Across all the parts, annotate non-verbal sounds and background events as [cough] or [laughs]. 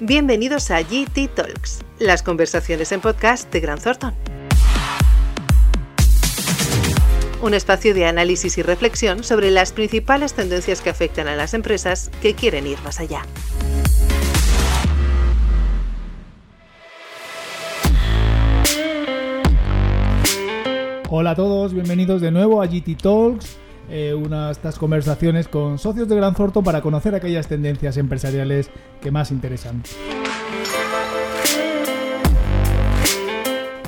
Bienvenidos a GT Talks, las conversaciones en podcast de Gran Thornton. Un espacio de análisis y reflexión sobre las principales tendencias que afectan a las empresas que quieren ir más allá. Hola a todos, bienvenidos de nuevo a GT Talks, eh, una de estas conversaciones con socios de Gran Thornton para conocer aquellas tendencias empresariales que más interesan.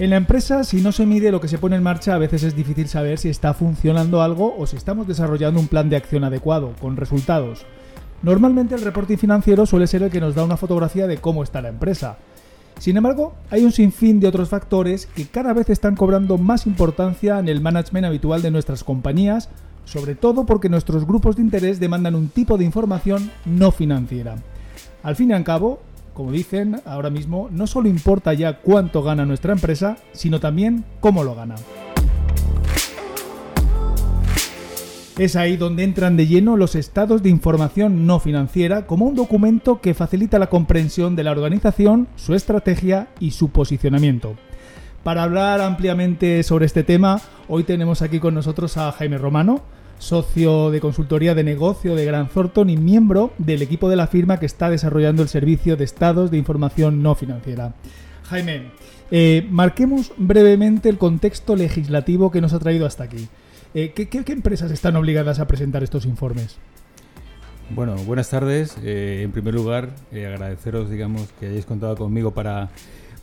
En la empresa, si no se mide lo que se pone en marcha, a veces es difícil saber si está funcionando algo o si estamos desarrollando un plan de acción adecuado, con resultados. Normalmente el reporte financiero suele ser el que nos da una fotografía de cómo está la empresa. Sin embargo, hay un sinfín de otros factores que cada vez están cobrando más importancia en el management habitual de nuestras compañías, sobre todo porque nuestros grupos de interés demandan un tipo de información no financiera. Al fin y al cabo, como dicen ahora mismo, no solo importa ya cuánto gana nuestra empresa, sino también cómo lo gana. Es ahí donde entran de lleno los estados de información no financiera como un documento que facilita la comprensión de la organización, su estrategia y su posicionamiento. Para hablar ampliamente sobre este tema, hoy tenemos aquí con nosotros a Jaime Romano, socio de consultoría de negocio de Gran Thornton y miembro del equipo de la firma que está desarrollando el servicio de estados de información no financiera. Jaime, eh, marquemos brevemente el contexto legislativo que nos ha traído hasta aquí. Eh, ¿qué, empresas están obligadas a presentar estos informes? Bueno, buenas tardes. Eh, en primer lugar, agradeceros, digamos, que hayáis contado conmigo para,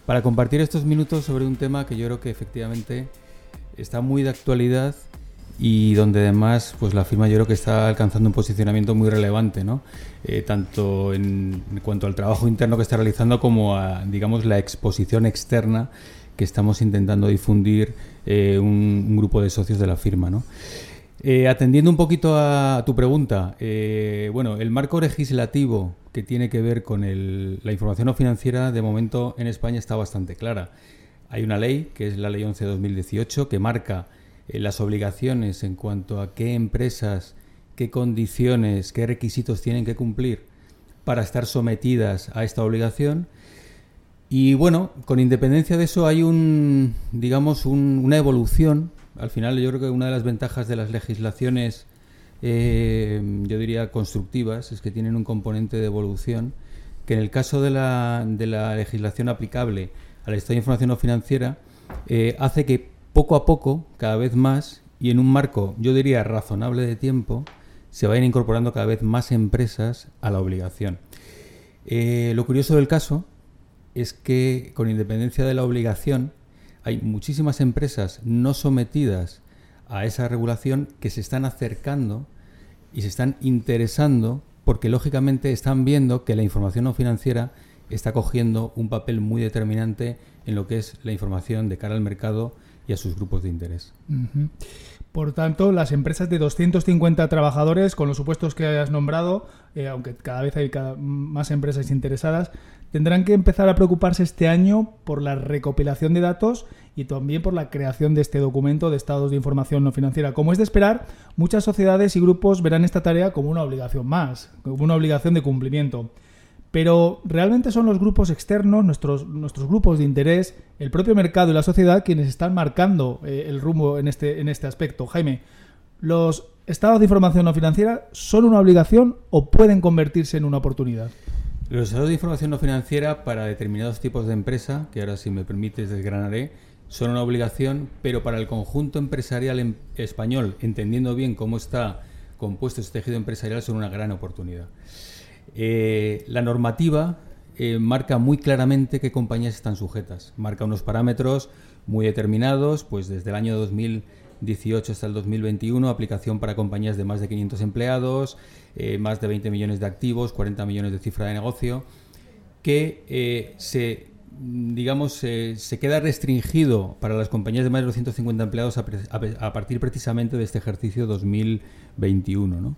para compartir estos minutos sobre un tema que yo creo que efectivamente está muy de actualidad y donde además pues la firma yo creo que está alcanzando un posicionamiento muy relevante, ¿no? Eh, tanto en, cuanto al trabajo interno que está realizando como a digamos la exposición externa que estamos intentando difundir eh, un, grupo de socios de la firma. ¿no? Eh, atendiendo un poquito a tu pregunta, bueno, el marco legislativo que tiene que ver con la información no financiera de momento en España está bastante clara. Hay una ley, que es la Ley 11 de 2018, que marca eh, las obligaciones en cuanto a qué empresas, qué condiciones, qué requisitos tienen que cumplir para estar sometidas a esta obligación. Y bueno, con independencia de eso hay un, digamos, una evolución. Al final yo creo que una de las ventajas de las legislaciones, eh, yo diría constructivas, es que tienen un componente de evolución que en el caso de la, de la legislación aplicable al Estado de Información no financiera eh, hace que poco a poco, cada vez más, y en un marco, yo diría, razonable de tiempo, se vayan incorporando cada vez más empresas a la obligación. Eh, lo curioso del caso es que, con independencia de la obligación, hay muchísimas empresas no sometidas a esa regulación que se están acercando y se están interesando porque lógicamente están viendo que la información no financiera está cogiendo un papel muy determinante en lo que es la información de cara al mercado y a sus grupos de interés. Por tanto, las empresas de 250 trabajadores, con los supuestos que hayas nombrado, eh, aunque cada vez hay más empresas interesadas, tendrán que empezar a preocuparse este año por la recopilación de datos y también por la creación de este documento de estados de información no financiera. Como es de esperar, muchas sociedades y grupos verán esta tarea como una obligación más, como una obligación de cumplimiento. Pero realmente son los grupos externos, nuestros, nuestros grupos de interés, el propio mercado y la sociedad quienes están marcando eh, el rumbo en este, en este aspecto. Jaime, ¿los estados de información no financiera son una obligación o pueden convertirse en una oportunidad? Los estados de información no financiera para determinados tipos de empresa, que ahora si me permites desgranaré, son una obligación, pero para el conjunto empresarial em, español, entendiendo bien cómo está compuesto este tejido empresarial, son una gran oportunidad. Eh, la normativa eh, marca muy claramente qué compañías están sujetas. Marca unos parámetros muy determinados, pues desde el año 2018 hasta el 2021, aplicación para compañías de más de 500 empleados, eh, más de 20 millones de activos, 40 millones de cifra de negocio, que se digamos, se queda restringido para las compañías de más de 250 empleados a, a, partir precisamente de este ejercicio 2021. ¿no?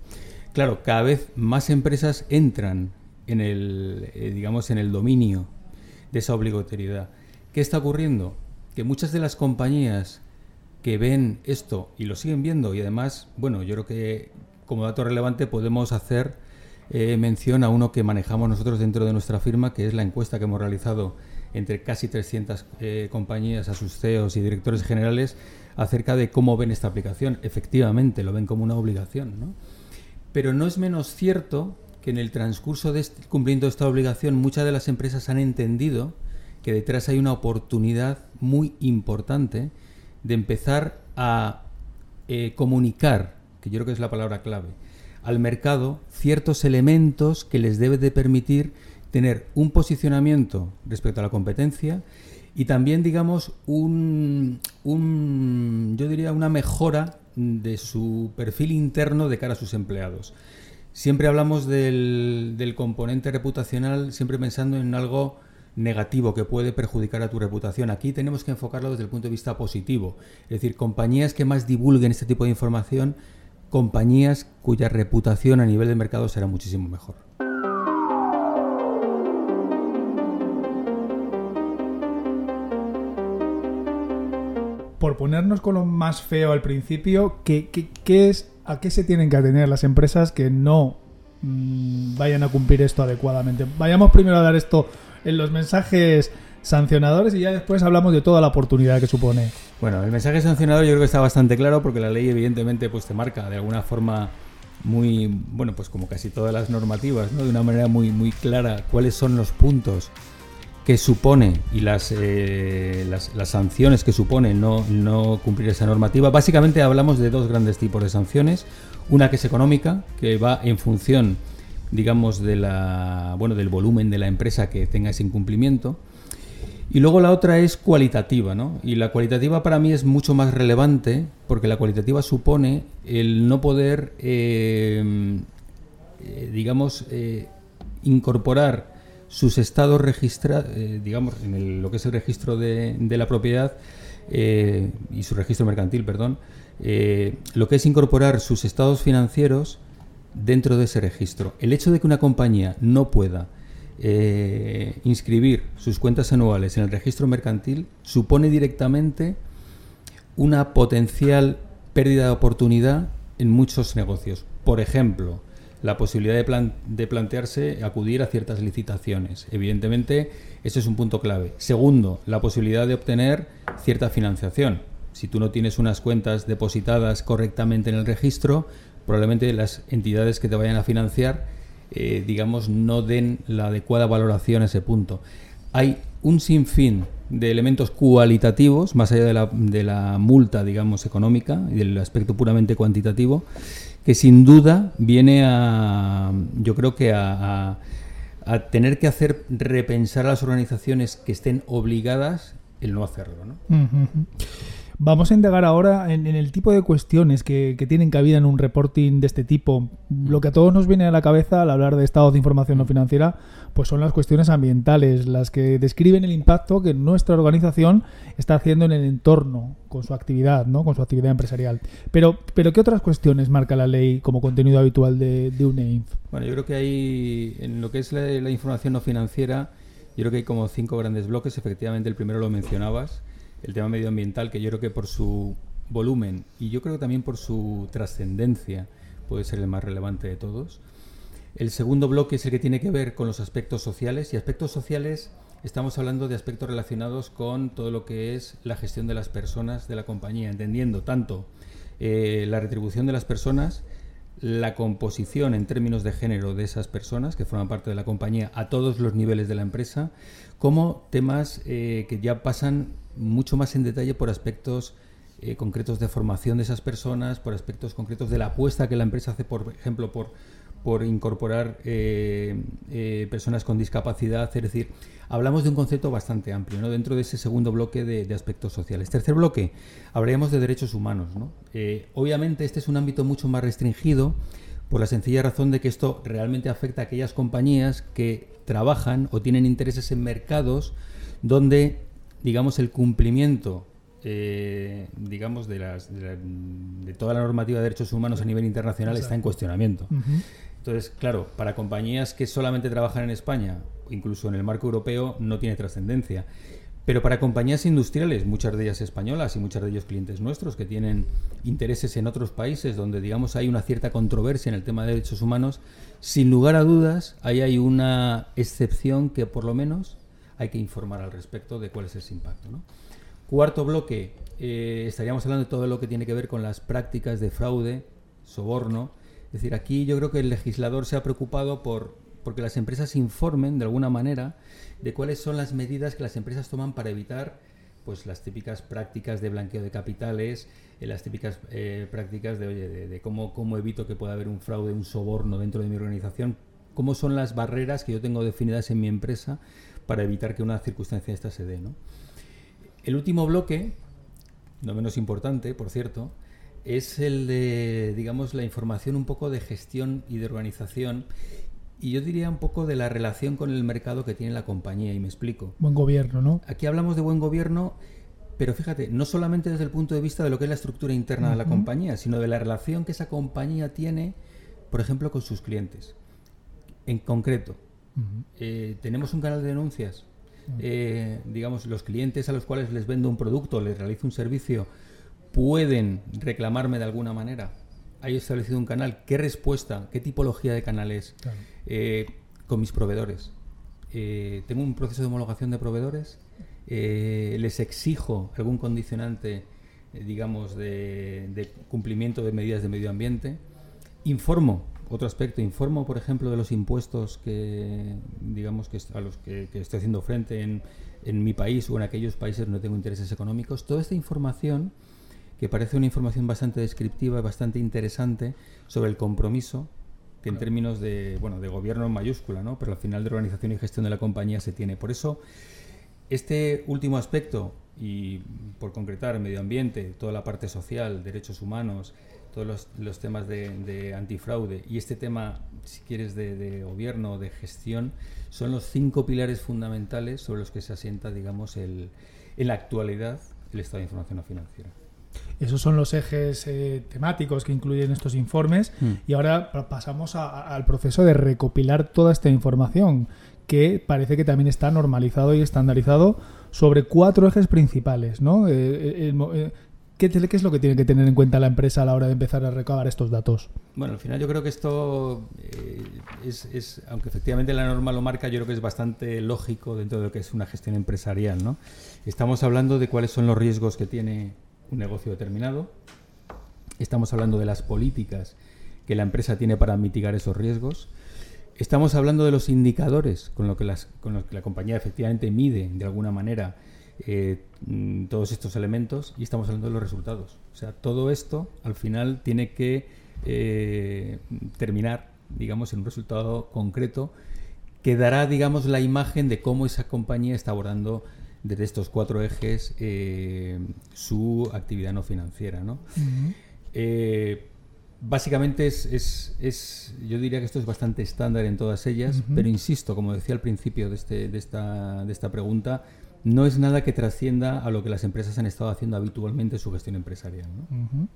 Claro, cada vez más empresas entran en el, eh, digamos, en el dominio de esa obligatoriedad. ¿Qué está ocurriendo? Que muchas de las compañías que ven esto y lo siguen viendo y además, bueno, yo creo que como dato relevante podemos hacer eh, mención a uno que manejamos nosotros dentro de nuestra firma, que es la encuesta que hemos realizado entre casi 300 eh, compañías, a CEOs y directores generales, acerca de cómo ven esta aplicación. Efectivamente, lo ven como una obligación. ¿no? Pero no es menos cierto que en el transcurso de este, cumpliendo esta obligación muchas de las empresas han entendido que detrás hay una oportunidad muy importante de empezar a eh, comunicar, que yo creo que es la palabra clave, al mercado ciertos elementos que les debe de permitir tener un posicionamiento respecto a la competencia y también, digamos, un, un, yo diría, una mejora de su perfil interno de cara a sus empleados. Siempre hablamos del, del componente reputacional, siempre pensando en algo negativo que puede perjudicar a tu reputación. Aquí tenemos que enfocarlo desde el punto de vista positivo. Es decir, compañías que más divulguen este tipo de información, compañías cuya reputación a nivel de mercado será muchísimo mejor. Por ponernos con lo más feo al principio, ¿qué, es, ¿a qué se tienen que atener las empresas que no mmm, vayan a cumplir esto adecuadamente? Vayamos primero a dar esto en los mensajes sancionadores y ya después hablamos de toda la oportunidad que supone. Bueno, el mensaje sancionador yo creo que está bastante claro porque la ley evidentemente pues te marca de alguna forma muy, bueno, pues como casi todas las normativas, ¿no? de una manera muy, muy clara cuáles son los puntos que supone y las, eh, las, las, sanciones que supone no, no cumplir esa normativa. Básicamente hablamos de dos grandes tipos de sanciones. Una que es económica, que va en función digamos, de la, bueno, del volumen de la empresa que tenga ese incumplimiento. Y luego la otra es cualitativa, ¿no? Y la cualitativa para mí es mucho más relevante porque la cualitativa supone el no poder, eh, eh, digamos, eh, incorporar sus estados registrados, digamos, en lo que es el registro de, la propiedad y su registro mercantil, perdón, lo que es incorporar sus estados financieros dentro de ese registro. El hecho de que una compañía no pueda eh, inscribir sus cuentas anuales en el registro mercantil supone directamente una potencial pérdida de oportunidad en muchos negocios. Por ejemplo, la posibilidad de, plantearse acudir a ciertas licitaciones. Evidentemente, eso es un punto clave. Segundo, la posibilidad de obtener cierta financiación. Si tú no tienes unas cuentas depositadas correctamente en el registro, probablemente las entidades que te vayan a financiar, eh, digamos, no den la adecuada valoración a ese punto. Hay un sinfín de elementos cualitativos, más allá de la, de la multa, digamos, económica y del aspecto puramente cuantitativo, que sin duda viene a, yo creo que a, tener que hacer repensar a las organizaciones que estén obligadas el no hacerlo. ¿no? Vamos a indagar ahora en, el tipo de cuestiones que, tienen cabida en un reporting de este tipo. Lo que a todos nos viene a la cabeza al hablar de estados de información no financiera, pues son las cuestiones ambientales, las que describen el impacto que nuestra organización está haciendo en el entorno con su actividad, ¿no? con su actividad empresarial. Pero, pero ¿qué otras cuestiones marca la ley como contenido habitual de, de UNEINF? Bueno, yo creo que hay, en lo que es la, la información no financiera, yo creo que hay como cinco grandes bloques. Efectivamente, el primero lo mencionabas el tema medioambiental, que yo creo que por su volumen y yo creo que también por su trascendencia puede ser el más relevante de todos. El segundo bloque es el que tiene que ver con los aspectos sociales y aspectos sociales estamos hablando de aspectos relacionados con todo lo que es la gestión de las personas de la compañía, entendiendo tanto eh, la retribución de las personas, la composición en términos de género de esas personas que forman parte de la compañía a todos los niveles de la empresa, como temas eh, que ya pasan mucho más en detalle por aspectos eh, concretos de formación de esas personas, por aspectos concretos de la apuesta que la empresa hace, por ejemplo, por, por incorporar eh, eh, personas con discapacidad. Es decir, hablamos de un concepto bastante amplio ¿no? dentro de ese segundo bloque de, aspectos sociales. Tercer bloque, hablaríamos de derechos humanos. ¿no? obviamente este es un ámbito mucho más restringido por la sencilla razón de que esto realmente afecta a aquellas compañías que trabajan o tienen intereses en mercados donde digamos, el cumplimiento eh, digamos, de, las, de, toda la normativa de derechos humanos a nivel internacional está en cuestionamiento. Entonces, claro, para compañías que solamente trabajan en España, incluso en el marco europeo, no tiene trascendencia. Pero para compañías industriales, muchas de ellas españolas y muchas de ellos clientes nuestros que tienen intereses en otros países donde digamos hay una cierta controversia en el tema de derechos humanos, sin lugar a dudas ahí hay una excepción que por lo menos hay que informar al respecto de cuál es ese impacto. Cuarto bloque, eh, estaríamos hablando de todo lo que tiene que ver con las prácticas de fraude, soborno. Es decir, aquí yo creo que el legislador se ha preocupado por porque las empresas informen de alguna manera de cuáles son las medidas que las empresas toman para evitar pues las típicas prácticas de blanqueo de capitales, eh, las típicas eh, prácticas de, oye, de, cómo, cómo evito que pueda haber un fraude, un soborno dentro de mi organización, cómo son las barreras que yo tengo definidas en mi empresa para evitar que una circunstancia esta se dé. ¿no? El último bloque, no menos importante, por cierto, es el de, digamos, la información un poco de gestión y de organización y yo diría un poco de la relación con el mercado que tiene la compañía, y me explico. Buen gobierno, ¿no? Aquí hablamos de buen gobierno, pero fíjate, no solamente desde el punto de vista de lo que es la estructura interna de la compañía, sino de la relación que esa compañía tiene, por ejemplo, con sus clientes. En concreto, eh, tenemos un canal de denuncias. Eh, digamos, los clientes a los cuales les vendo un producto, les realizo un servicio, pueden reclamarme de alguna manera. Hay establecido un canal, qué respuesta, qué tipología de canales eh, con mis proveedores. Tengo un proceso de homologación de proveedores, les exijo algún condicionante, digamos, de, cumplimiento de medidas de medio ambiente, informo, otro aspecto, informo, por ejemplo, de los impuestos que, digamos, que a los que, que estoy haciendo frente en, en mi país o en aquellos países donde tengo intereses económicos. Toda esta información que parece una información bastante descriptiva, bastante interesante sobre el compromiso que en términos de, bueno, de gobierno en mayúscula, ¿no? pero al final de organización y gestión de la compañía se tiene. Por eso, este último aspecto, y por concretar medio ambiente, toda la parte social, derechos humanos, todos los, temas de, antifraude y este tema, si quieres, de, de, gobierno, de gestión, son los cinco pilares fundamentales sobre los que se asienta, digamos, el, en la actualidad el Estado de Información no Financiera. Esos son los ejes eh, temáticos que incluyen estos informes mm. y ahora pasamos al proceso de recopilar toda esta información que parece que también está normalizado y estandarizado sobre cuatro ejes principales, ¿no? Eh, eh, ¿qué, es lo que tiene que tener en cuenta la empresa a la hora de empezar a recabar estos datos? Bueno, al final yo creo que esto es, aunque efectivamente la norma lo marca, yo creo que es bastante lógico dentro de lo que es una gestión empresarial, ¿no? Estamos hablando de cuáles son los riesgos que tiene un negocio determinado. Estamos hablando de las políticas que la empresa tiene para mitigar esos riesgos. Estamos hablando de los indicadores con, lo que las, con los que la compañía efectivamente mide de alguna manera eh, mm, todos estos elementos y estamos hablando de los resultados. O sea, todo esto al final tiene que eh, terminar, digamos, en un resultado concreto que dará, digamos, la imagen de cómo esa compañía está abordando desde estos cuatro ejes eh, su actividad no financiera. ¿no? Básicamente es, es, yo diría que esto es bastante estándar en todas ellas, pero insisto, como decía al principio de, este, de, esta, de esta pregunta, no es nada que trascienda a lo que las empresas han estado haciendo habitualmente en su gestión empresarial. ¿no?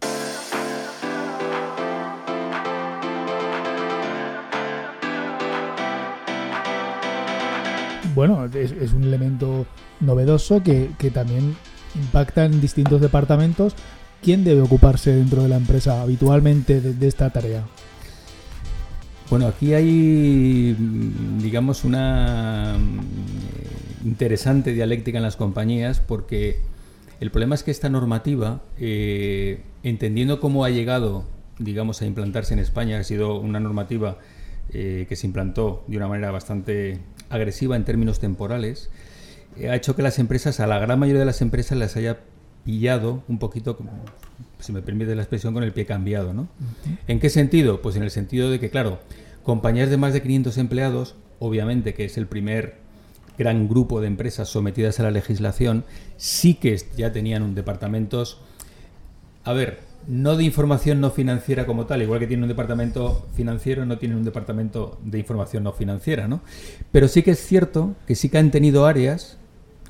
bueno, es, un elemento novedoso que, también impacta en distintos departamentos. ¿Quién debe ocuparse dentro de la empresa habitualmente de, esta tarea? Bueno, aquí hay, digamos, una mm, interesante dialéctica en las compañías porque el problema es que esta normativa, eh, entendiendo cómo ha llegado, digamos, a implantarse en España, ha sido una normativa eh, que se implantó de una manera bastante agresiva en términos temporales, eh, ha hecho que las empresas, a la gran mayoría de las empresas, las haya pillado un poquito, si me permite la expresión, con el pie cambiado. ¿no? ¿En qué sentido? Pues en el sentido de que, claro, compañías de más de 500 empleados, obviamente que es el primer gran grupo de empresas sometidas a la legislación, sí que ya tenían un departamentos... A ver, no de información no financiera como tal, igual que tiene un departamento financiero, no tiene un departamento de información no financiera, ¿no? Pero sí que es cierto que sí que han tenido áreas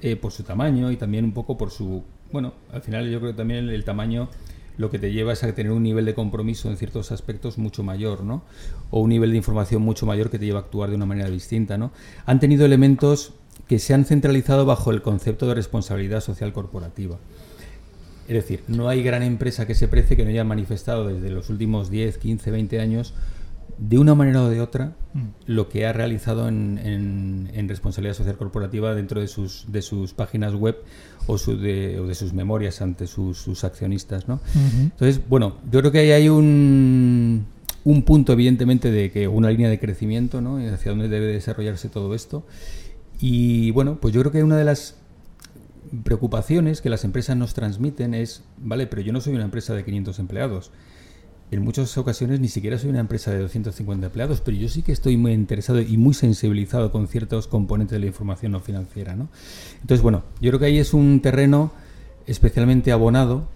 eh, por su tamaño y también un poco por su... Bueno, al final yo creo también el, tamaño lo que te lleva es a tener un nivel de compromiso en ciertos aspectos mucho mayor, ¿no? O un nivel de información mucho mayor que te lleva a actuar de una manera distinta, ¿no? Han tenido elementos que se han centralizado bajo el concepto de responsabilidad social corporativa. Es decir, no hay gran empresa que se precie que no haya manifestado desde los últimos 10, 15, 20 años de una manera o de otra mm. lo que ha realizado en, responsabilidad social corporativa dentro de sus, de sus páginas web o, su de, o de, sus memorias ante sus, accionistas. ¿no? Entonces, bueno, yo creo que ahí hay un, un punto evidentemente de que una línea de crecimiento ¿no? hacia dónde debe desarrollarse todo esto. Y bueno, pues yo creo que una de las preocupaciones que las empresas nos transmiten es, vale, pero yo no soy una empresa de 500 empleados. En muchas ocasiones ni siquiera soy una empresa de 250 empleados, pero yo sí que estoy muy interesado y muy sensibilizado con ciertos componentes de la información no financiera. ¿no? Entonces, bueno, yo creo que ahí es un terreno especialmente abonado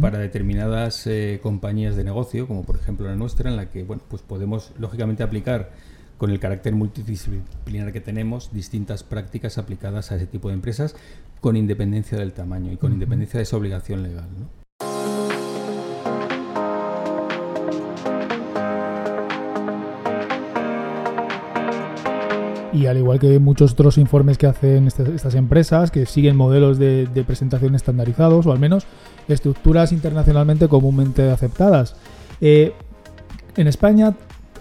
para determinadas eh, compañías de negocio, como por ejemplo la nuestra, en la que bueno, pues podemos lógicamente aplicar con el carácter multidisciplinar que tenemos, distintas prácticas aplicadas a ese tipo de empresas con independencia del tamaño y con independencia de esa obligación legal. Y al igual que muchos otros informes que hacen estas, empresas, que siguen modelos de, presentación estandarizados, o al menos estructuras internacionalmente comúnmente aceptadas. Eh, en España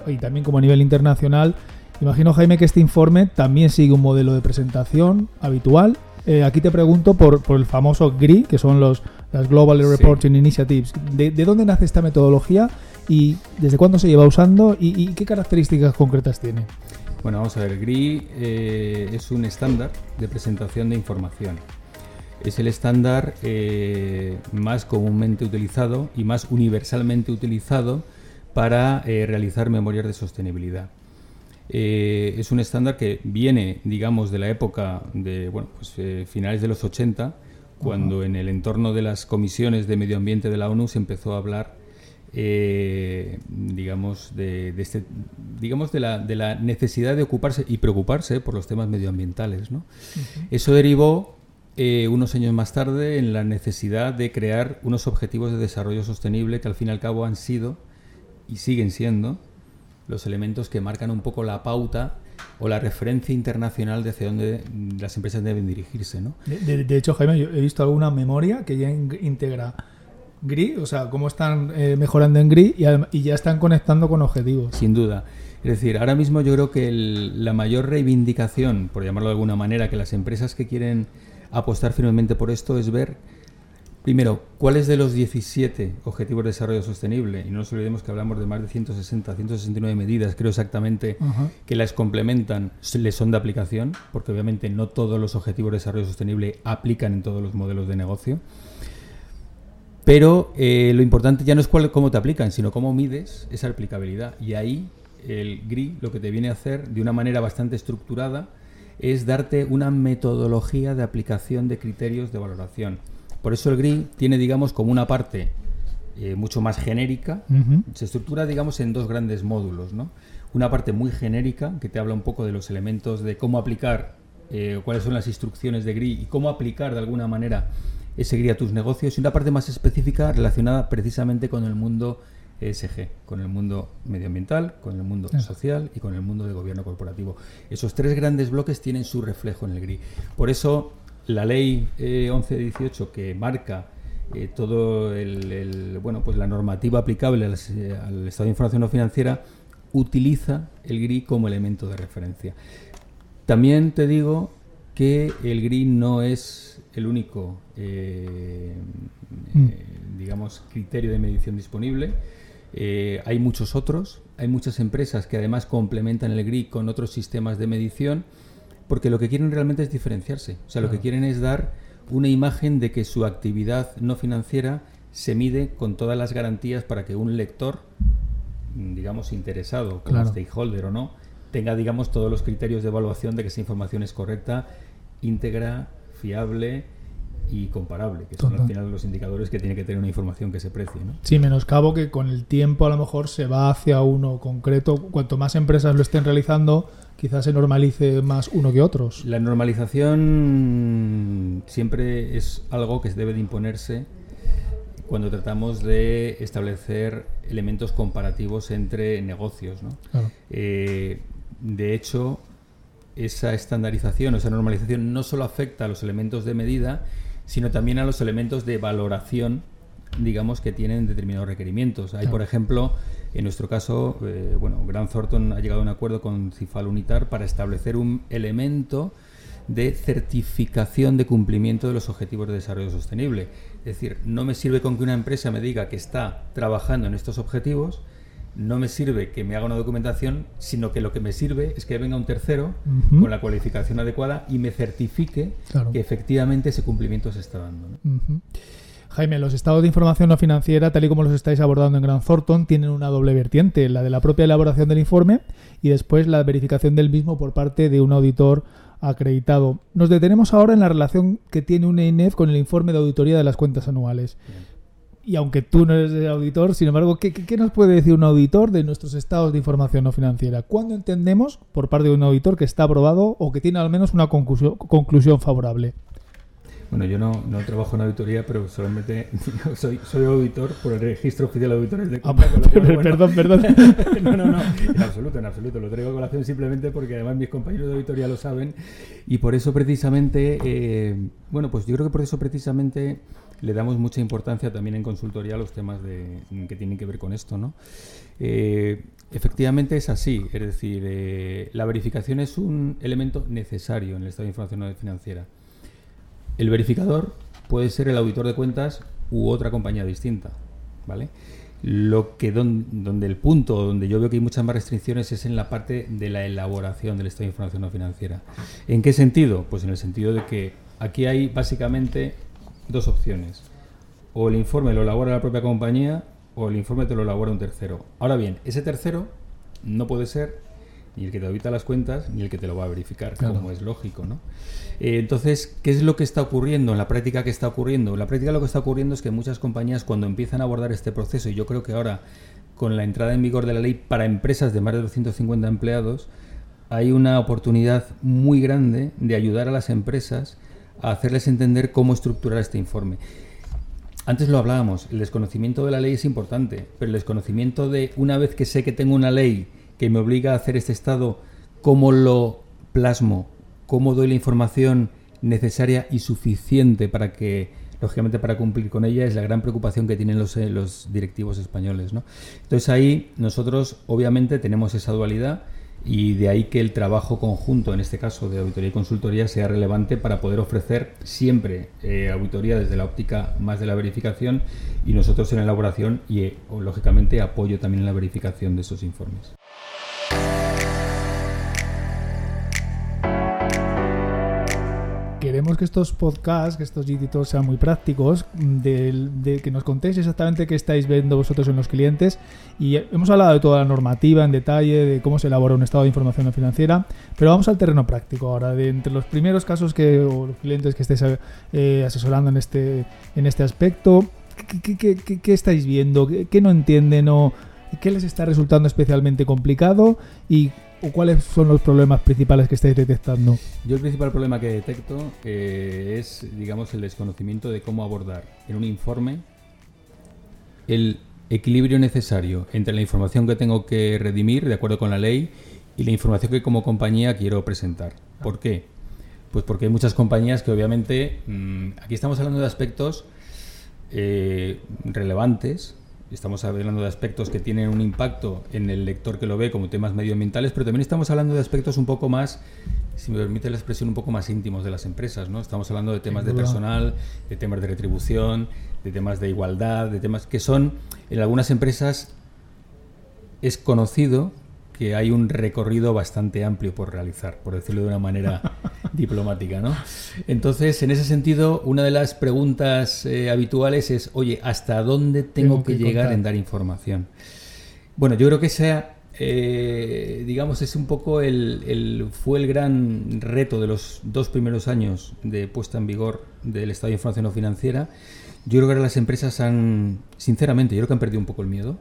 y también como a nivel internacional. Imagino, Jaime, que este informe también sigue un modelo de presentación habitual. Eh, aquí te pregunto por, el famoso GRI, que son los, las Global Reporting Initiatives. ¿De, dónde nace esta metodología y desde cuándo se lleva usando y, qué características concretas tiene? Bueno, vamos a ver, GRI eh, es un estándar de presentación de información. Es el estándar eh, más comúnmente utilizado y más universalmente utilizado para eh, realizar memorias de sostenibilidad. Es un estándar que viene, digamos, de la época de bueno, pues, finales de los 80, cuando en el entorno de las comisiones de medio ambiente de la ONU se empezó a hablar, digamos, de, este, digamos de, la, de, la, necesidad de ocuparse y preocuparse por los temas medioambientales. ¿no? Eso derivó unos años más tarde en la necesidad de crear unos objetivos de desarrollo sostenible que al fin y al cabo han sido y siguen siendo los elementos que marcan un poco la pauta o la referencia internacional de hacia dónde las empresas deben dirigirse. ¿no? De, hecho, Jaime, yo he visto alguna memoria que ya integra GRI, o sea, cómo están eh, mejorando en GRI y, ya están conectando con objetivos. Sin duda. Es decir, ahora mismo yo creo que la mayor reivindicación, por llamarlo de alguna manera, que las empresas que quieren apostar firmemente por esto es ver Primero, ¿cuáles de los 17 Objetivos de Desarrollo Sostenible? Y no nos olvidemos que hablamos de más de 160, 169 medidas, creo exactamente, que las complementan, les son de aplicación, porque obviamente no todos los Objetivos de Desarrollo Sostenible aplican en todos los modelos de negocio. Pero eh, lo importante ya no es cuál, cómo te aplican, sino cómo mides esa aplicabilidad. Y ahí el GRI lo que te viene a hacer de una manera bastante estructurada es darte una metodología de aplicación de criterios de valoración por eso el GRI tiene, digamos, como una parte eh, mucho más genérica. Se estructura, digamos, en dos grandes módulos, ¿no? Una parte muy genérica, que te habla un poco de los elementos de cómo aplicar, eh, cuáles son las instrucciones de GRI y cómo aplicar de alguna manera ese GRI a tus negocios. Y una parte más específica relacionada precisamente con el mundo ESG, con el mundo medioambiental, con el mundo social y con el mundo de gobierno corporativo. Esos tres grandes bloques tienen su reflejo en el GRI. Por eso la ley eh, 1118 que marca eh, todo el, bueno pues la normativa aplicable al, estado de información no financiera utiliza el GRI como elemento de referencia. También te digo que el GRI no es el único eh, mm. eh, digamos criterio de medición disponible. hay muchos otros, hay muchas empresas que además complementan el GRI con otros sistemas de medición porque lo que quieren realmente es diferenciarse. O sea, lo que quieren es dar una imagen de que su actividad no financiera se mide con todas las garantías para que un lector, digamos, interesado, como stakeholder o no, tenga, digamos, todos los criterios de evaluación de que esa información es correcta, íntegra, fiable y comparable, que son al final los indicadores que tiene que tener una información que se precie. ¿no? Sí, menoscabo que con el tiempo a lo mejor se va hacia uno concreto. Cuanto más empresas lo estén realizando, quizás se normalice más uno que otros. La normalización siempre es algo que debe de imponerse cuando tratamos de establecer elementos comparativos entre negocios. ¿no? Eh, de hecho, esa estandarización o esa normalización no solo afecta a los elementos de medida, sino también a los elementos de valoración, digamos, que tienen determinados requerimientos. Hay, por ejemplo, en nuestro caso, eh, bueno, Grant Thornton ha llegado a un acuerdo con Cifal Unitar para establecer un elemento de certificación de cumplimiento de los objetivos de desarrollo sostenible. Es decir, no me sirve con que una empresa me diga que está trabajando en estos objetivos, no me sirve que me haga una documentación, sino que lo que me sirve es que venga un tercero con la cualificación adecuada y me certifique que efectivamente ese cumplimiento se está dando. Jaime, los estados de información no financiera, tal y como los estáis abordando en Gran Thornton, tienen una doble vertiente, la de la propia elaboración del informe y después la verificación del mismo por parte de un auditor acreditado. Nos detenemos ahora en la relación que tiene un ENEF con el informe de auditoría de las cuentas anuales. Y aunque tú no eres auditor, sin embargo, ¿qué, nos puede decir un auditor de nuestros estados de información no financiera? ¿Cuándo entendemos, por parte de un auditor, que está aprobado o que tiene al menos una conclusión favorable? Bueno, yo no, no, trabajo en auditoría, pero solamente [laughs] soy, soy auditor por el registro oficial de auditores de ah, [laughs] Perdón, perdón. [laughs] no, no, no, en absoluto, en absoluto. Lo traigo a colación simplemente porque además mis compañeros de auditoría lo saben y por eso precisamente, eh, bueno, pues yo creo que por eso precisamente le damos mucha importancia también en consultoría a los temas de, que tienen que ver con esto, ¿no? Eh, efectivamente es así, es decir, eh, la verificación es un elemento necesario en el estado de información financiera el verificador puede ser el auditor de cuentas u otra compañía distinta, ¿vale? Lo que donde el punto donde yo veo que hay muchas más restricciones es en la parte de la elaboración del estado de información no financiera. ¿En qué sentido? Pues en el sentido de que aquí hay básicamente dos opciones. O el informe lo elabora la propia compañía o el informe te lo elabora un tercero. Ahora bien, ese tercero no puede ser ni el que te audita las cuentas, ni el que te lo va a verificar, como es lógico, ¿no? Eh, entonces, ¿qué es lo que está ocurriendo en la práctica que está ocurriendo? En la práctica lo que está ocurriendo es que muchas compañías cuando empiezan a abordar este proceso, y yo creo que ahora con la entrada en vigor de la ley para empresas de más de 250 empleados, hay una oportunidad muy grande de ayudar a las empresas a hacerles entender cómo estructurar este informe. Antes lo hablábamos, el desconocimiento de la ley es importante, pero el desconocimiento de una vez que sé que tengo una ley que me obliga a hacer este estado, cómo lo plasmo, cómo doy la información necesaria y suficiente para que, lógicamente, para cumplir con ella, es la gran preocupación que tienen los, eh, los directivos españoles. ¿no? Entonces ahí nosotros, obviamente, tenemos esa dualidad y de ahí que el trabajo conjunto, en este caso de auditoría y consultoría, sea relevante para poder ofrecer siempre eh, auditoría desde la óptica más de la verificación y nosotros en la elaboración y, eh, lógicamente, apoyo también en la verificación de esos informes. Queremos que estos podcasts, que estos editores sean muy prácticos, de, que nos contéis exactamente qué estáis viendo vosotros en los clientes. Y hemos hablado de toda la normativa en detalle, de cómo se elabora un estado de información financiera, pero vamos al terreno práctico ahora. De entre los primeros casos que, o los clientes que estéis eh, asesorando en este, en este aspecto, ¿qué, estáis viendo? ¿Qué, no entienden qué les está resultando especialmente complicado? Y o cuáles son los problemas principales que estáis detectando? Yo el principal problema que detecto eh, es, digamos, el desconocimiento de cómo abordar en un informe el equilibrio necesario entre la información que tengo que redimir de acuerdo con la ley y la información que como compañía quiero presentar. ¿Por qué? Pues porque hay muchas compañías que obviamente, mm, aquí estamos hablando de aspectos eh, relevantes estamos hablando de aspectos que tienen un impacto en el lector que lo ve como temas medioambientales, pero también estamos hablando de aspectos un poco más, si me permite la expresión, un poco más íntimos de las empresas, ¿no? Estamos hablando de temas de personal, de temas de retribución, de temas de igualdad, de temas que son, en algunas empresas es conocido que hay un recorrido bastante amplio por realizar, por decirlo de una manera [laughs] diplomática, ¿no? Entonces, en ese sentido, una de las preguntas eh, habituales es, oye, ¿hasta dónde tengo, que, llegar en dar información? Bueno, yo creo que sea, eh, digamos, es un poco el, fue el gran reto de los dos primeros años de puesta en vigor del Estado de Información no financiera. Yo creo que las empresas han, sinceramente, yo creo que han perdido un poco el miedo.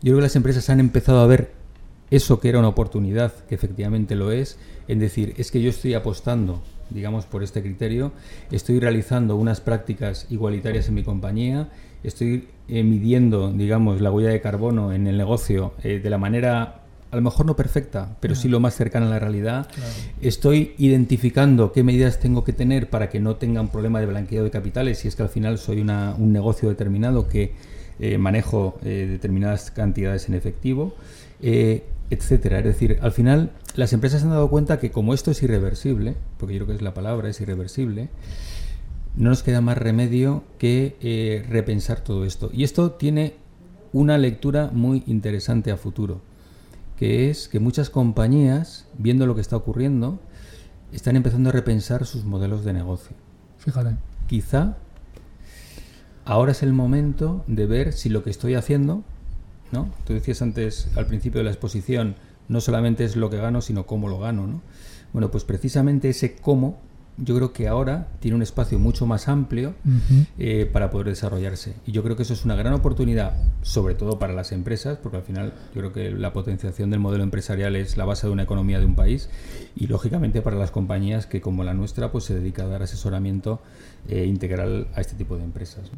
Yo creo que las empresas han empezado a ver eso que era una oportunidad, que efectivamente lo es, en decir, es que yo estoy apostando, digamos, por este criterio, estoy realizando unas prácticas igualitarias en mi compañía, estoy midiendo, digamos, la huella de carbono en el negocio eh, de la manera a lo mejor no perfecta, pero sí lo más cercana a la realidad. Estoy identificando qué medidas tengo que tener para que no tenga un problema de blanqueo de capitales, si es que al final soy un negocio determinado que eh, manejo eh, determinadas cantidades en efectivo, eh, etcétera. Es decir, al final las empresas han dado cuenta que como esto es irreversible, porque yo creo que es la palabra, es irreversible, no nos queda más remedio que repensar todo esto. Y esto tiene una lectura muy interesante a futuro, que es que muchas compañías, viendo lo que está ocurriendo, están empezando a repensar sus modelos de negocio. Fíjate. Quizá ahora es el momento de ver si lo que estoy haciendo, ¿no? Tú decías antes, al principio de la exposición, no solamente es lo que gano, sino cómo lo gano, ¿no? Bueno, pues precisamente ese cómo yo creo que ahora tiene un espacio mucho más amplio eh, para poder desarrollarse. Y yo creo que eso es una gran oportunidad, sobre todo para las empresas, porque al final yo creo que la potenciación del modelo empresarial es la base de una economía de un país y lógicamente para las compañías que como la nuestra pues se dedica a dar asesoramiento eh, integral a este tipo de empresas.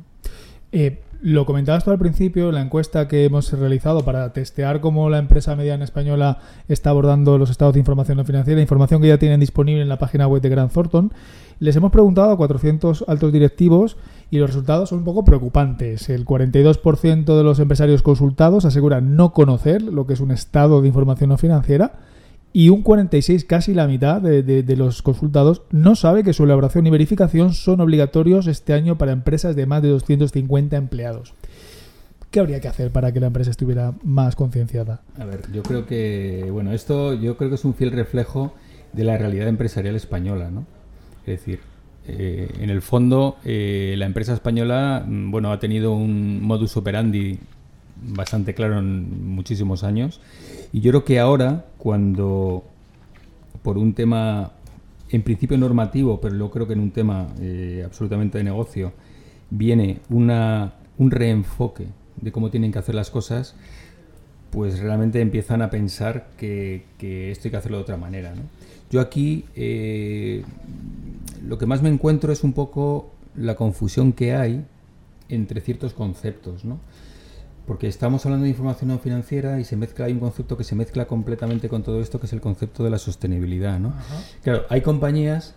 Eh, lo comentabas tú al principio, la encuesta que hemos realizado para testear cómo la empresa mediana española está abordando los estados de información no financiera, información que ya tienen disponible en la página web de Grant Thornton. Les hemos preguntado a 400 altos directivos y los resultados son un poco preocupantes. El 42% de los empresarios consultados aseguran no conocer lo que es un estado de información no financiera y un 46, casi la mitad de, los consultados, no sabe que su elaboración y verificación son obligatorios este año para empresas de más de 250 empleados. ¿Qué habría que hacer para que la empresa estuviera más concienciada? A ver, yo creo que, bueno, esto yo creo que es un fiel reflejo de la realidad empresarial española, ¿no? Es decir, eh, en el fondo, eh, la empresa española, mm, bueno, ha tenido un modus operandi bastante claro en muchísimos años. Y yo creo que ahora, cuando por un tema en principio normativo, pero yo creo que en un tema eh, absolutamente de negocio, viene una, un reenfoque de cómo tienen que hacer las cosas, pues realmente empiezan a pensar que, esto hay que hacerlo de otra manera. Yo aquí eh, lo que más me encuentro es un poco la confusión que hay entre ciertos conceptos. ¿no? Porque estamos hablando de información no financiera y se mezcla, hay un concepto que se mezcla completamente con todo esto, que es el concepto de la sostenibilidad. ¿no? Claro, hay compañías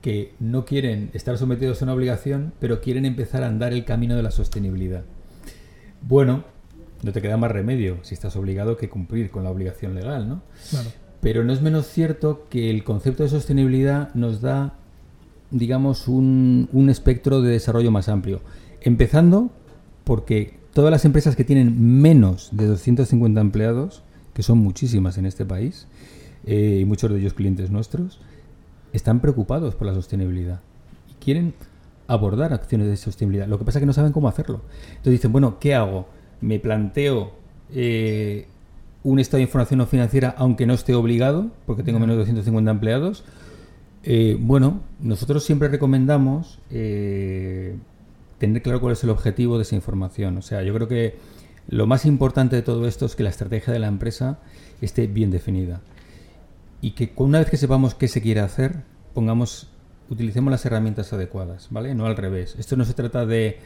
que no quieren estar sometidos a una obligación, pero quieren empezar a andar el camino de la sostenibilidad. Bueno, no te queda más remedio si estás obligado que cumplir con la obligación legal, ¿no? Pero no es menos cierto que el concepto de sostenibilidad nos da, digamos, un, un espectro de desarrollo más amplio. Empezando porque todas las empresas que tienen menos de 250 empleados, que son muchísimas en este país, eh, y muchos de ellos clientes nuestros, están preocupados por la sostenibilidad y quieren abordar acciones de sostenibilidad. Lo que pasa es que no saben cómo hacerlo. Entonces dicen, bueno, ¿qué hago? ¿Me planteo eh, un estado de información no financiera aunque no esté obligado, porque tengo menos de 250 empleados? Eh, bueno, nosotros siempre recomendamos tener claro cuál es el objetivo de esa información. O sea, yo creo que lo más importante de todo esto es que la estrategia de la empresa esté bien definida. Y que una vez que sepamos qué se quiere hacer, pongamos, utilicemos las herramientas adecuadas, ¿vale? No al revés. Esto no se trata de,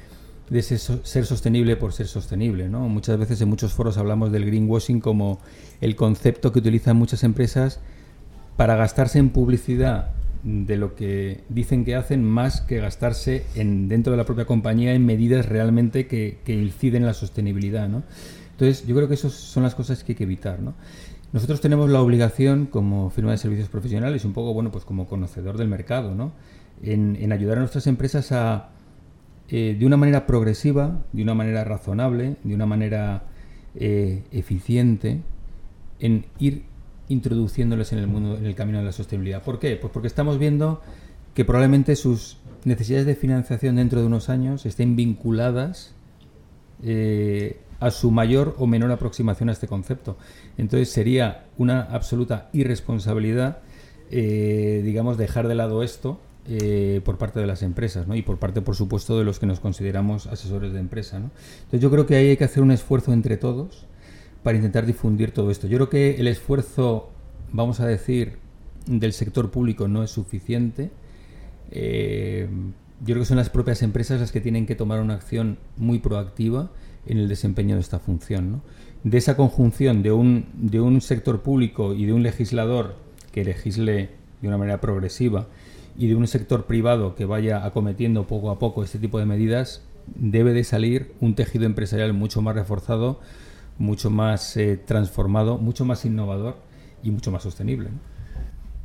ser, sostenible por ser sostenible, ¿no? Muchas veces en muchos foros hablamos del greenwashing como el concepto que utilizan muchas empresas para gastarse en publicidad de lo que dicen que hacen más que gastarse en, dentro de la propia compañía en medidas realmente que, inciden en la sostenibilidad. ¿no? Entonces, yo creo que esas son las cosas que hay que evitar. ¿no? Nosotros tenemos la obligación, como firma de servicios profesionales, un poco, bueno, pues como conocedor del mercado, ¿no? en, ayudar a nuestras empresas a, eh, de una manera progresiva, de una manera razonable, de una manera eh, eficiente, en ir introduciéndoles en el mundo, en el camino de la sostenibilidad. ¿Por qué? Pues porque estamos viendo que probablemente sus necesidades de financiación dentro de unos años estén vinculadas eh, a su mayor o menor aproximación a este concepto. Entonces sería una absoluta irresponsabilidad, eh, digamos, dejar de lado esto eh, por parte de las empresas ¿no? y por parte, por supuesto, de los que nos consideramos asesores de empresa. Entonces yo creo que ahí hay que hacer un esfuerzo entre todos para intentar difundir todo esto. Yo creo que el esfuerzo, vamos a decir, del sector público no es suficiente. Eh, yo creo que son las propias empresas las que tienen que tomar una acción muy proactiva en el desempeño de esta función. de esa conjunción de un, de un sector público y de un legislador que legisle de una manera progresiva y de un sector privado que vaya acometiendo poco a poco este tipo de medidas, debe de salir un tejido empresarial mucho más reforzado, mucho más eh, transformado, mucho más innovador y mucho más sostenible.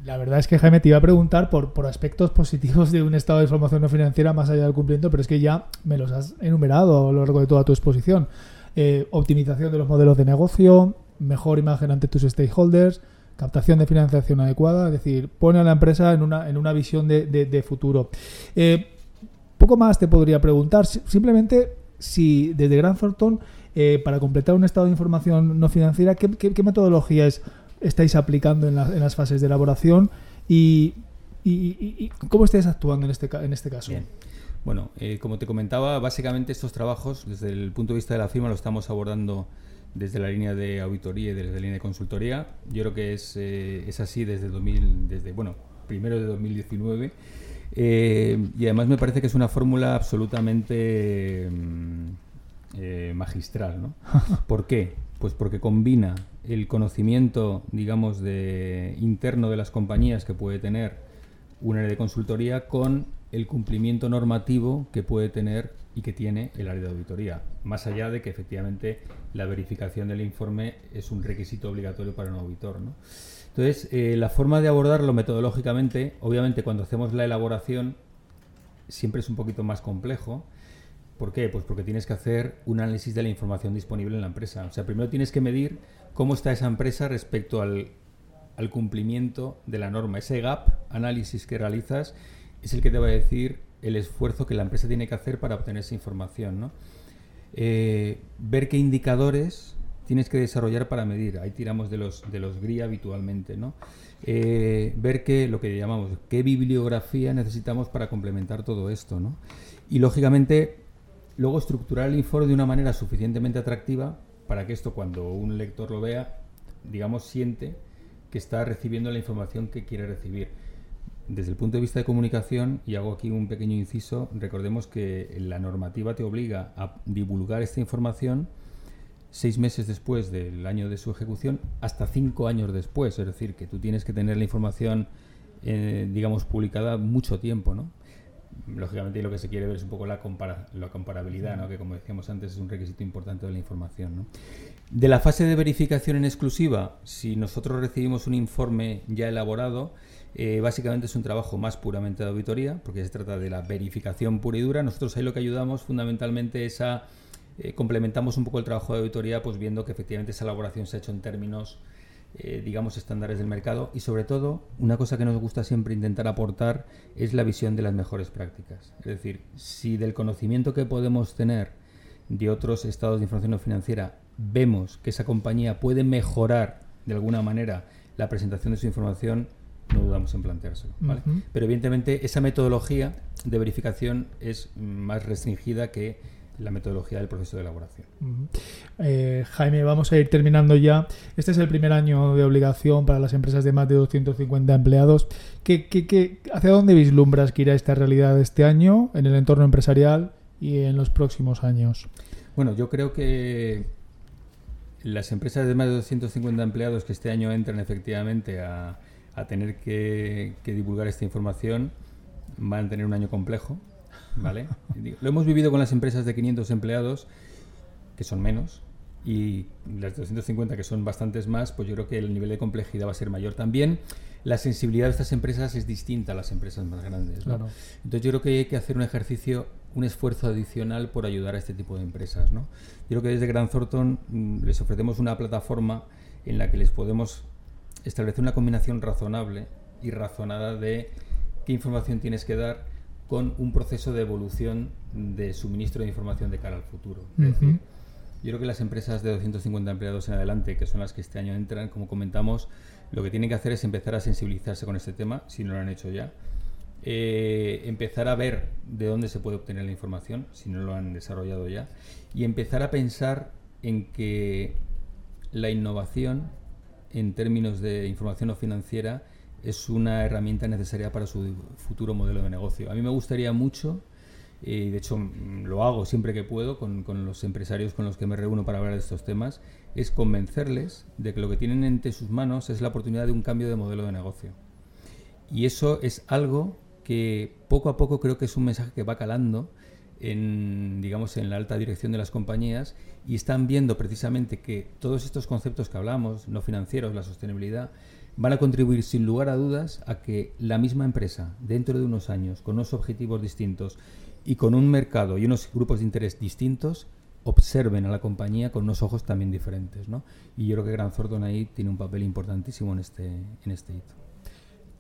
La verdad es que Jaime te iba a preguntar por, por aspectos positivos de un estado de información no financiera más allá del cumplimiento, pero es que ya me los has enumerado a lo largo de toda tu exposición. Eh, optimización de los modelos de negocio, mejor imagen ante tus stakeholders, captación de financiación adecuada, es decir, pone a la empresa en una, en una visión de, futuro. Eh, poco más te podría preguntar, simplemente si desde Gran Thornton, eh, para completar un estado de información no financiera, ¿qué, metodologías estáis aplicando en, las fases de elaboración y, cómo estáis actuando en este, este caso? Bueno, eh, como te comentaba, básicamente estos trabajos, desde el punto de vista de la firma, lo estamos abordando desde la línea de auditoría y desde la línea de consultoría. Yo creo que es, eh, es así desde 2000, desde, bueno, primero de 2019. Eh, y además me parece que es una fórmula absolutamente mm, magistral, ¿no? [laughs] ¿Por qué? Pues porque combina el conocimiento, digamos, de interno de las compañías que puede tener un área de consultoría con el cumplimiento normativo que puede tener y que tiene el área de auditoría, más allá de que efectivamente la verificación del informe es un requisito obligatorio para un auditor. ¿no? Entonces, eh, la forma de abordarlo metodológicamente, obviamente cuando hacemos la elaboración, siempre es un poquito más complejo. ¿Por qué? Pues porque tienes que hacer un análisis de la información disponible en la empresa. O sea, primero tienes que medir cómo está esa empresa respecto al, cumplimiento de la norma. Ese gap análisis que realizas es el que te va a decir el esfuerzo que la empresa tiene que hacer para obtener esa información. ¿no? Eh, ver qué indicadores tienes que desarrollar para medir. Ahí tiramos de los, de los GRI habitualmente. ¿no? Eh, ver qué, lo que llamamos, qué bibliografía necesitamos para complementar todo esto. ¿no? Y lógicamente, luego estructurar el informe de una manera suficientemente atractiva para que esto, cuando un lector lo vea, digamos, siente que está recibiendo la información que quiere recibir desde el punto de vista de comunicación, y hago aquí un pequeño inciso, recordemos que la normativa te obliga a divulgar esta información seis meses después del año de su ejecución hasta cinco años después. Es decir, que tú tienes que tener la información, eh, digamos, publicada mucho tiempo, ¿no? Lógicamente lo que se quiere ver es un poco la, comparabilidad, ¿no? que como decíamos antes es un requisito importante de la información. De la fase de verificación en exclusiva, si nosotros recibimos un informe ya elaborado, eh, básicamente es un trabajo más puramente de auditoría, porque se trata de la verificación pura y dura. Nosotros ahí lo que ayudamos fundamentalmente es a... Eh, complementamos un poco el trabajo de auditoría, pues viendo que efectivamente esa elaboración se ha hecho en términos, eh, digamos, estándares del mercado. Y sobre todo, una cosa que nos gusta siempre intentar aportar es la visión de las mejores prácticas. Es decir, si del conocimiento que podemos tener de otros estados de información financiera vemos que esa compañía puede mejorar de alguna manera la presentación de su información, no dudamos en planteárselo. Pero evidentemente esa metodología de verificación es más restringida que la metodología del proceso de elaboración. Eh, Jaime, vamos a ir terminando ya. Este es el primer año de obligación para las empresas de más de 250 empleados. ¿Qué, qué, hacia dónde vislumbras que irá esta realidad este año en el entorno empresarial y en los próximos años? Bueno, yo creo que las empresas de más de 250 empleados que este año entran efectivamente a, a tener que, divulgar esta información van a tener un año complejo, ¿vale? Lo hemos vivido con las empresas de 500 empleados, que son menos, y las 250 que son bastantes más, pues yo creo que el nivel de complejidad va a ser mayor también. La sensibilidad de estas empresas es distinta a las empresas más grandes. Entonces yo creo que hay que hacer un ejercicio, un esfuerzo adicional por ayudar a este tipo de empresas. ¿no? Yo creo que desde Gran Thornton mm, les ofrecemos una plataforma en la que les podemos establecer una combinación razonable y razonada de qué información tienes que dar con un proceso de evolución de suministro de información de cara al futuro. yo creo que las empresas de 250 empleados en adelante, que son las que este año entran, como comentamos, lo que tienen que hacer es empezar a sensibilizarse con este tema, si no lo han hecho ya. Eh, empezar a ver de dónde se puede obtener la información, si no lo han desarrollado ya, y empezar a pensar en que la innovación en términos de información no financiera es una herramienta necesaria para su futuro modelo de negocio. A mí me gustaría mucho y de hecho mm, lo hago siempre que puedo con, con, los empresarios con los que me reúno para hablar de estos temas, es convencerles de que lo que tienen entre sus manos es la oportunidad de un cambio de modelo de negocio. Y eso es algo que poco a poco creo que es un mensaje que va calando en, digamos, en la alta dirección de las compañías y están viendo precisamente que todos estos conceptos que hablamos, no financieros, la sostenibilidad, van a contribuir sin lugar a dudas a que la misma empresa, dentro de unos años, con unos objetivos distintos y con un mercado y unos grupos de interés distintos, observen a la compañía con unos ojos también diferentes. ¿no? Y yo creo que Gran Thornton ahí tiene un papel importantísimo en este, en este hito.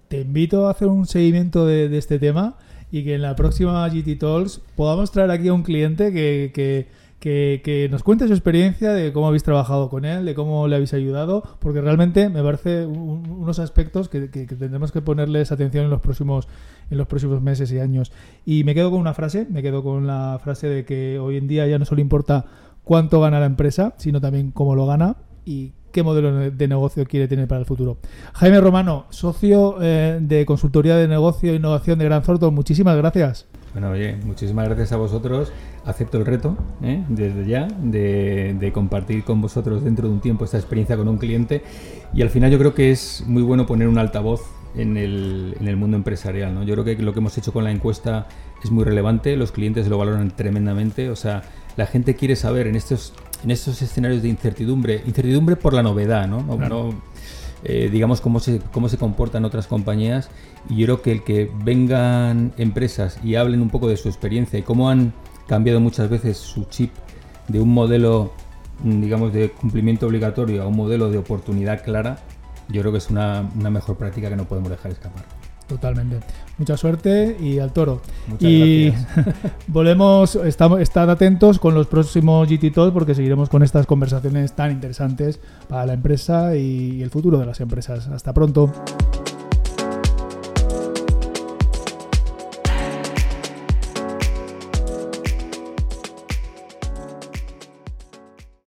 Te invito a hacer un seguimiento de, este tema y que en la próxima GT Talks podamos traer aquí a un cliente que, que, nos cuente su experiencia de cómo habéis trabajado con él, de cómo le habéis ayudado, porque realmente me parece unos aspectos que, tendremos que ponerles atención en los próximos en los próximos meses y años. Y me quedo con una frase, me quedo con la frase de que hoy en día ya no solo importa cuánto gana la empresa, sino también cómo lo gana y qué modelo de negocio quiere tener para el futuro. Jaime Romano, socio eh, de consultoría de negocio e innovación de Gran Thornton, muchísimas gracias. Bueno, oye, muchísimas gracias a vosotros. Acepto el reto ¿eh? desde ya de, compartir con vosotros dentro de un tiempo esta experiencia con un cliente. Y al final yo creo que es muy bueno poner un altavoz en el, en el mundo empresarial. ¿no? Yo creo que lo que hemos hecho con la encuesta es muy relevante, los clientes lo valoran tremendamente. O sea, la gente quiere saber en estos en estos escenarios de incertidumbre, incertidumbre por la novedad, ¿no? Eh, digamos cómo se, cómo se comportan otras compañías. Y yo creo que el que vengan empresas y hablen un poco de su experiencia y cómo han cambiado muchas veces su chip de un modelo mm, digamos de cumplimiento obligatorio a un modelo de oportunidad clara yo creo que es una, una mejor práctica que no podemos dejar escapar Totalmente. Mucha suerte y al toro. y [laughs] volvemos, estamos, estad atentos con los próximos GT Talks porque seguiremos con estas conversaciones tan interesantes para la empresa y el futuro de las empresas. Hasta pronto.